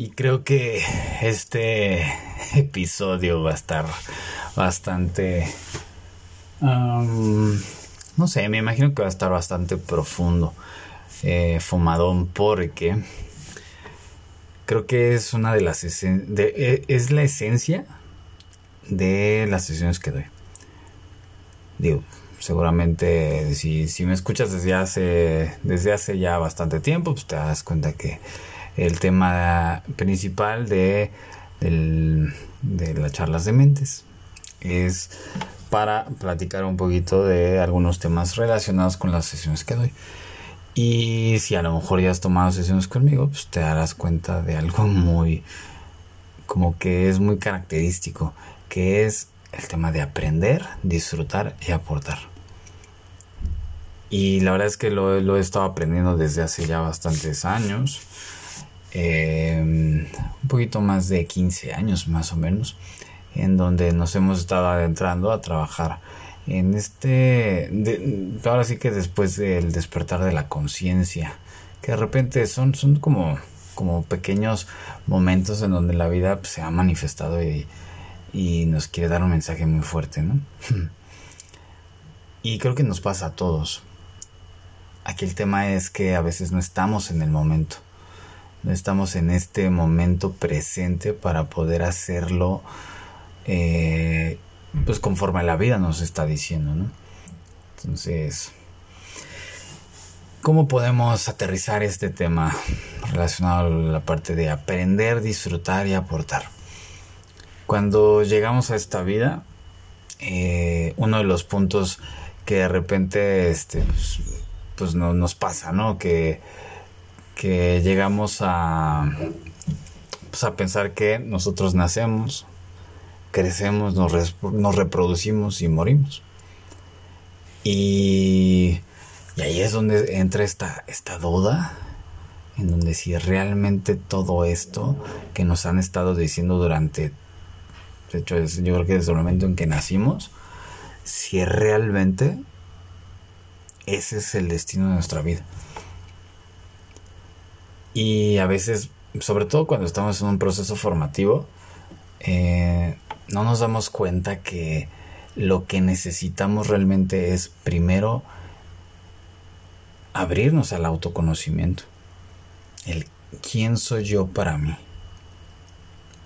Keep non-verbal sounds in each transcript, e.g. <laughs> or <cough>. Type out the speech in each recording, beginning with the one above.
Y creo que este episodio va a estar bastante... no sé, me imagino que va a estar bastante profundo, eh, fumadón, porque creo que es una de las... De, e, es la esencia de las sesiones que doy. Digo, seguramente si, si me escuchas desde hace, desde hace ya bastante tiempo, pues te das cuenta que el tema principal de, de las charlas de mentes es para platicar un poquito de algunos temas relacionados con las sesiones que doy. Y si a lo mejor ya has tomado sesiones conmigo, pues te darás cuenta de algo muy, como que es muy característico, que es el tema de aprender, disfrutar y aportar. Y la verdad es que lo he estado aprendiendo desde hace ya bastantes años. Em, un poquito más de 15 años más o menos, en donde nos hemos estado adentrando a trabajar en este, ahora sí que después del despertar de la conciencia, que de repente son, son como, como pequeños momentos en donde la vida pues, se ha manifestado y, y nos quiere dar un mensaje muy fuerte, ¿no? <laughs> y creo que nos pasa a todos. Aquí el tema es que a veces no estamos en el momento no estamos en este momento presente para poder hacerlo eh, pues conforme la vida nos está diciendo, ¿no? Entonces, ¿cómo podemos aterrizar este tema relacionado a la parte de aprender, disfrutar y aportar? Cuando llegamos a esta vida, eh, uno de los puntos que de repente este, pues, pues no, nos pasa, ¿no? Que que llegamos a, pues a pensar que nosotros nacemos, crecemos, nos, nos reproducimos y morimos. Y, y, ahí es donde entra esta, esta duda, en donde si realmente todo esto que nos han estado diciendo durante, de hecho yo creo que desde el momento en que nacimos, si realmente ese es el destino de nuestra vida. Y a veces, sobre todo cuando estamos en un proceso formativo, eh, no nos damos cuenta que lo que necesitamos realmente es primero abrirnos al autoconocimiento. El quién soy yo para mí.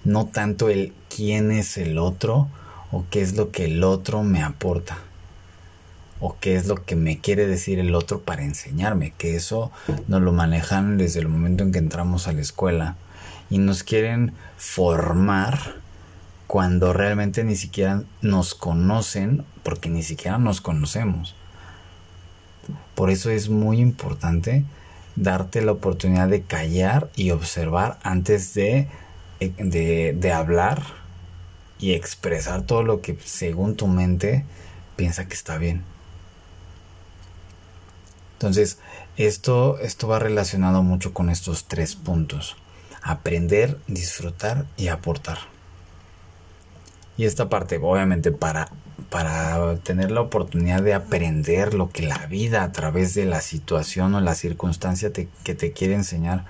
No tanto el quién es el otro o qué es lo que el otro me aporta o qué es lo que me quiere decir el otro para enseñarme, que eso nos lo manejan desde el momento en que entramos a la escuela y nos quieren formar cuando realmente ni siquiera nos conocen porque ni siquiera nos conocemos. Por eso es muy importante darte la oportunidad de callar y observar antes de, de, de hablar y expresar todo lo que según tu mente piensa que está bien. Entonces, esto, esto va relacionado mucho con estos tres puntos. Aprender, disfrutar y aportar. Y esta parte, obviamente, para, para tener la oportunidad de aprender lo que la vida a través de la situación o la circunstancia que te quiere enseñar,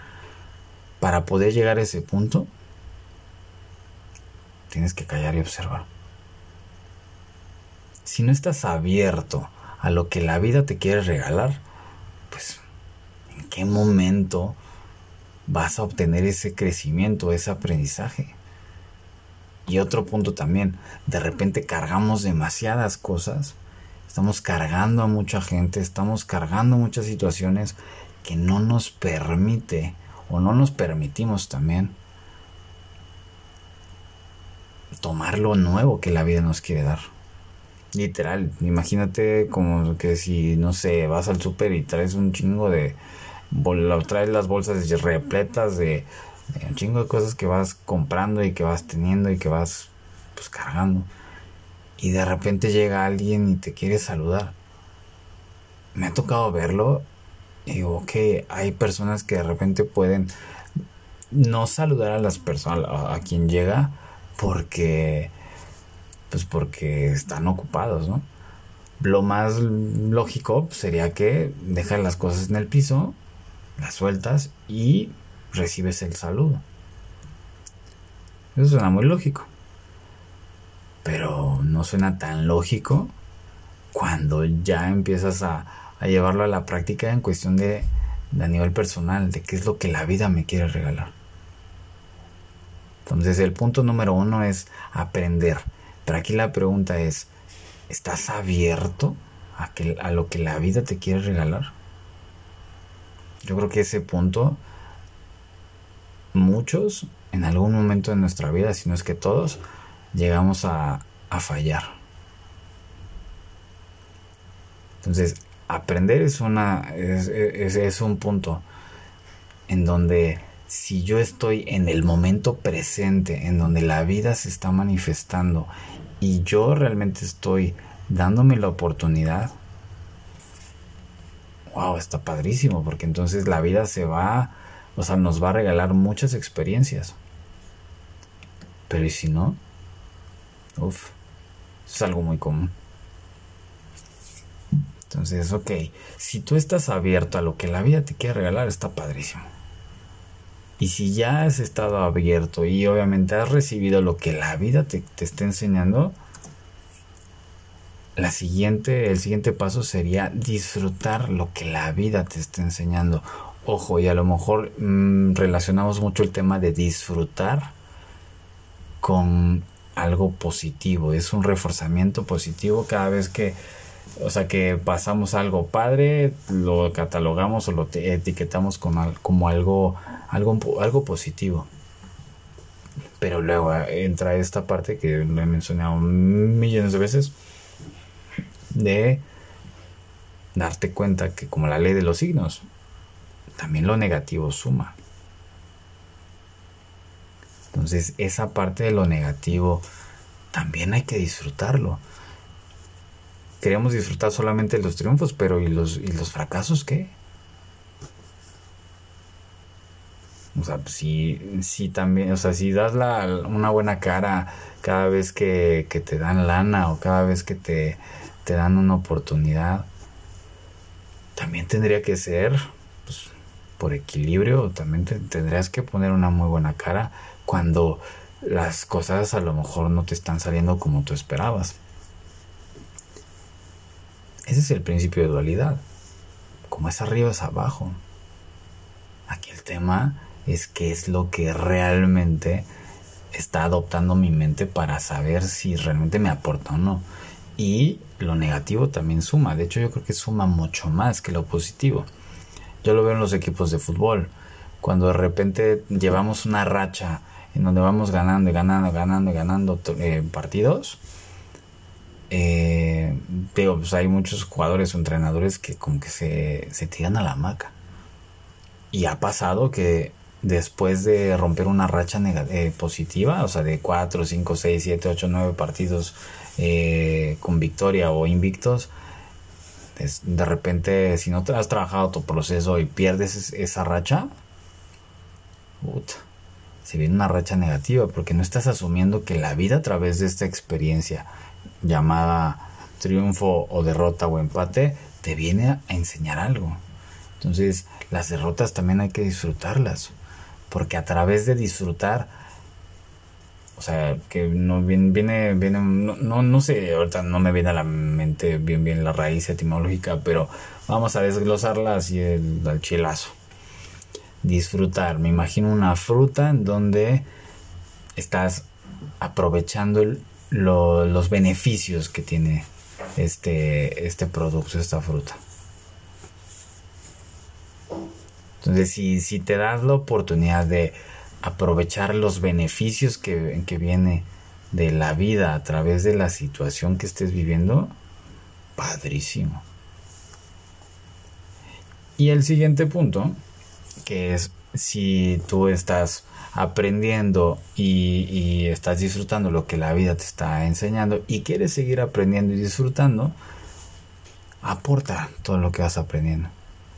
para poder llegar a ese punto, tienes que callar y observar. Si no estás abierto a lo que la vida te quiere regalar, pues, ¿en qué momento vas a obtener ese crecimiento, ese aprendizaje? Y otro punto también, de repente cargamos demasiadas cosas, estamos cargando a mucha gente, estamos cargando muchas situaciones que no nos permite o no nos permitimos también tomar lo nuevo que la vida nos quiere dar. Literal, imagínate como que si, no sé, vas al súper y traes un chingo de... traes las bolsas repletas de, un chingo de cosas que vas comprando y que vas teniendo y que vas pues cargando. Y de repente llega alguien y te quiere saludar. Me ha tocado verlo y digo, que hay personas que de repente pueden no saludar a las personas, a quien llega, porque pues porque están ocupados, ¿no? Lo más lógico sería que dejas las cosas en el piso, las sueltas y recibes el saludo. Eso suena muy lógico. Pero no suena tan lógico cuando ya empiezas a, llevarlo a la práctica en cuestión de, de a nivel personal, de qué es lo que la vida me quiere regalar. Entonces el punto número uno es aprender. Pero aquí la pregunta es, ¿estás abierto a, que, a lo que la vida te quiere regalar? Yo creo que ese punto, muchos en algún momento de nuestra vida, si no es que todos, llegamos a, a fallar. Entonces, aprender es, una, es, es, es un punto en donde si yo estoy en el momento presente, en donde la vida se está manifestando y yo realmente estoy dándome la oportunidad, wow, está padrísimo, porque entonces la vida se va, o sea, nos va a regalar muchas experiencias. Pero ¿y si no? Uf, es algo muy común. Entonces, ok, si tú estás abierto a lo que la vida te quiere regalar, está padrísimo. Y si ya has estado abierto y obviamente has recibido lo que la vida te, está enseñando, la siguiente, el siguiente paso sería disfrutar lo que la vida te está enseñando. Ojo, y a lo mejor mm, relacionamos mucho el tema de disfrutar con algo positivo. Es un reforzamiento positivo cada vez que o sea, que pasamos algo padre, lo catalogamos o lo etiquetamos como algo, algo, algo positivo. Pero luego eh, entra esta parte que lo he mencionado millones de veces, de darte cuenta que como la ley de los signos, también lo negativo suma. Entonces esa parte de lo negativo también hay que disfrutarlo queríamos disfrutar solamente los triunfos, pero ¿y los, y los fracasos qué? O sea, si, también, o sea, si das la, una buena cara cada vez que, que, te dan lana o cada vez que te, te dan una oportunidad, también tendría que ser, pues, por equilibrio, también tendrías que poner una muy buena cara cuando las cosas a lo mejor no te están saliendo como tú esperabas. Ese es el principio de dualidad. Como es arriba es abajo. Aquí el tema es qué es lo que realmente está adoptando mi mente para saber si realmente me aporta o no. Y lo negativo también suma. De hecho, yo creo que suma mucho más que lo positivo. Yo lo veo en los equipos de fútbol. Cuando de repente llevamos una racha en donde vamos ganando y ganando, ganando y ganando eh, partidos, eh, pues hay muchos jugadores o entrenadores que como que se, se tiran a la hamaca. Y ha pasado que después de romper una racha eh, positiva, o sea, de 4, 5, 6, 7, 8, 9 partidos eh, con victoria o invictos, de repente, si no te has trabajado tu proceso y pierdes esa racha, se viene una racha negativa porque no estás asumiendo que la vida a través de esta experiencia llamada triunfo o derrota o empate, te viene a enseñar algo. Entonces, las derrotas también hay que disfrutarlas, porque a través de disfrutar, o sea, que no viene, viene, viene no, no, sé, ahorita no me viene a la mente bien bien la raíz etimológica, pero vamos a desglosarla así el, chilazo. Disfrutar, me imagino una fruta en donde estás aprovechando los beneficios que tiene este, este producto, esta fruta. Entonces, si, te das la oportunidad de aprovechar los beneficios que, que viene de la vida a través de la situación que estés viviendo, padrísimo. Y el siguiente punto, que es si tú estás aprendiendo y, estás disfrutando lo que la vida te está enseñando y quieres seguir aprendiendo y disfrutando, aporta todo lo que vas aprendiendo.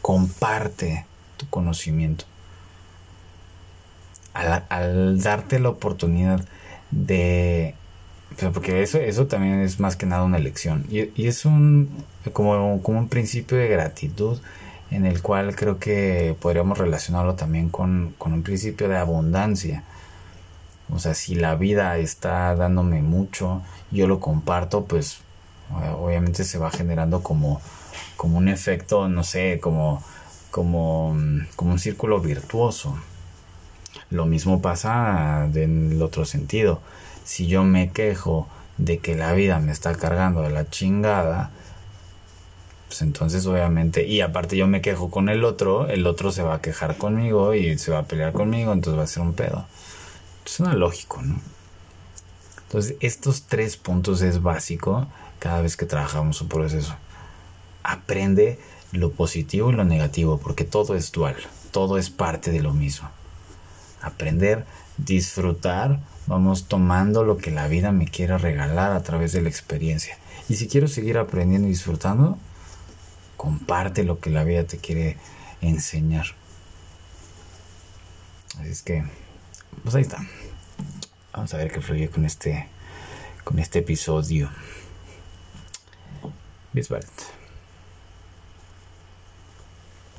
Comparte tu conocimiento. Al, darte la oportunidad de... Porque eso, eso también es más que nada una elección. Y, es un como, como un principio de gratitud en el cual creo que podríamos relacionarlo también con, un principio de abundancia. O sea, si la vida está dándome mucho, yo lo comparto, pues obviamente se va generando como, como un efecto, no sé, como, como, como un círculo virtuoso. Lo mismo pasa en el otro sentido. Si yo me quejo de que la vida me está cargando de la chingada, pues entonces obviamente, y aparte yo me quejo con el otro, el otro se va a quejar conmigo y se va a pelear conmigo, entonces va a ser un pedo. Suena lógico, ¿no? Entonces, estos tres puntos es básico cada vez que trabajamos un proceso. Aprende lo positivo y lo negativo, porque todo es dual, todo es parte de lo mismo. Aprender, disfrutar, vamos tomando lo que la vida me quiere regalar a través de la experiencia. Y si quiero seguir aprendiendo y disfrutando, comparte lo que la vida te quiere enseñar. Así es que, pues ahí está. Vamos a ver qué fluye con este, con este episodio. Bis